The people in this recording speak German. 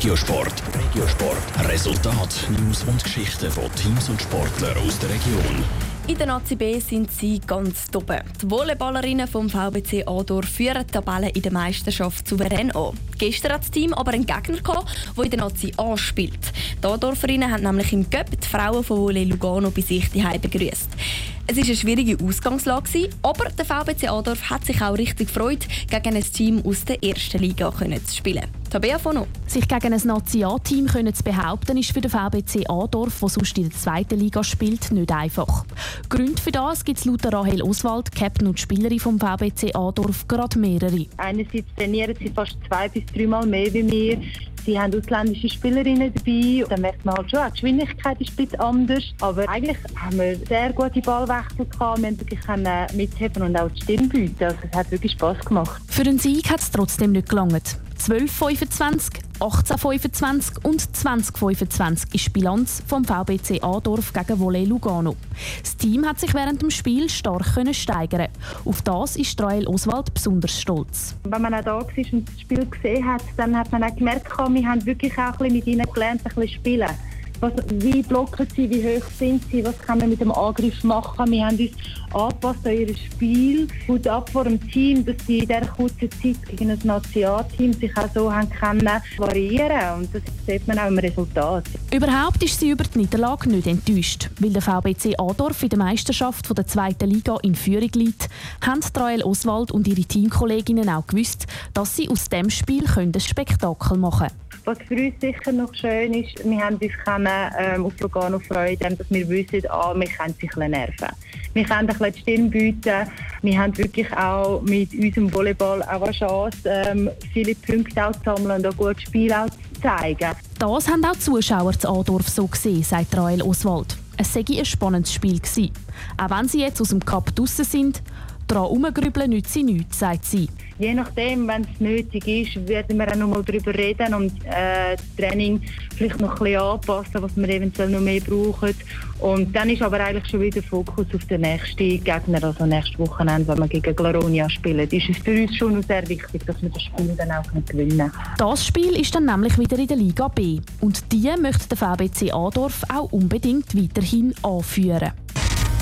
Regiosport. Regiosport. Resultat, News und Geschichten von Teams und Sportlern aus der Region. In der Nazi B sind sie ganz oben. Die Volleyballerinnen vom VBC Ador führen die Tabelle in der Meisterschaft souverän an. Gestern hat das Team aber einen Gegner der in der Nazi A spielt. Die Adorferinnen haben nämlich im Cup die Frauen von Volley Lugano bei sich daheim begrüßt. Es war eine schwierige Ausgangslage, aber der VBC Adorf hat sich auch richtig gefreut, gegen ein Team aus der ersten Liga zu spielen. Tabea Fono. Sich gegen ein National-Team zu behaupten, ist für den VBC Adorf, der sonst in der zweiten Liga spielt, nicht einfach. Gründe für das gibt es laut Rahel Oswald, Captain und Spielerin vom VBC Adorf, gerade mehrere. Einerseits trainieren sie fast zwei bis dreimal mehr wie wir. Sie haben ausländische Spielerinnen dabei. Dann merkt man halt schon, die Geschwindigkeit ist ein bisschen anders. Aber eigentlich haben wir sehr gute Ballwechsel gehabt. Wir haben wirklich mitheben und auch die Stimme bieten. Also es hat wirklich Spass gemacht. Für den Sieg hat es trotzdem nicht gelangt. 12-25, 18-25 und 20-25 ist die Bilanz vom VBC Adorf gegen Volley Lugano. Das Team hat sich während dem Spiel stark steigern. Auf das ist Rael Oswald besonders stolz. Wenn man auch da war und das Spiel gesehen hat, dann hat man auch gemerkt, wir haben wirklich auch ein bisschen mit ihnen gelernt, ein bisschen spielen. Was, wie blocken sie, wie hoch sind sie, was kann man mit dem Angriff machen. Wir haben uns angepasst an ihr Spiel, gut ab vor dem Team, dass sie in dieser kurzen Zeit gegen ein Nationalteam sich auch so haben können variieren und das sieht man auch im Resultat. Überhaupt ist sie über die Niederlage nicht enttäuscht, weil der VBC Adorf in der Meisterschaft der zweiten Liga in Führung liegt, haben Trael Oswald und ihre Teamkolleginnen auch gewusst, dass sie aus dem Spiel ein Spektakel machen können. Was für uns sicher noch schön ist, wir haben uns können, ähm, auf Lugano freuen, dass wir wissen, ah, wir können sich ein nerven. Wir können ein bisschen die Stimme bieten. Wir haben wirklich auch mit unserem Volleyball auch eine Chance, ähm, viele Punkte zu sammeln und auch gutes Spiel zu zeigen. Das haben auch die Zuschauer zu Adorf so gesehen, sagt Rael Oswald. Es sei ein spannendes Spiel gewesen. Auch wenn sie jetzt aus dem Cup draussen sind, daran herumgrübeln nützt sie nichts, sagt sie. Je nachdem, wenn es nötig ist, werden wir auch noch mal darüber reden und äh, das Training vielleicht noch ein bisschen anpassen, was wir eventuell noch mehr brauchen. Und dann ist aber eigentlich schon wieder Fokus auf den nächsten Gegner, also nächstes Wochenende, wenn wir gegen Glaronia spielen. Ist es für uns schon sehr wichtig, dass wir das Spiel dann auch gewinnen Das Spiel ist dann nämlich wieder in der Liga B. Und die möchte der VBC Adorf auch unbedingt weiterhin anführen.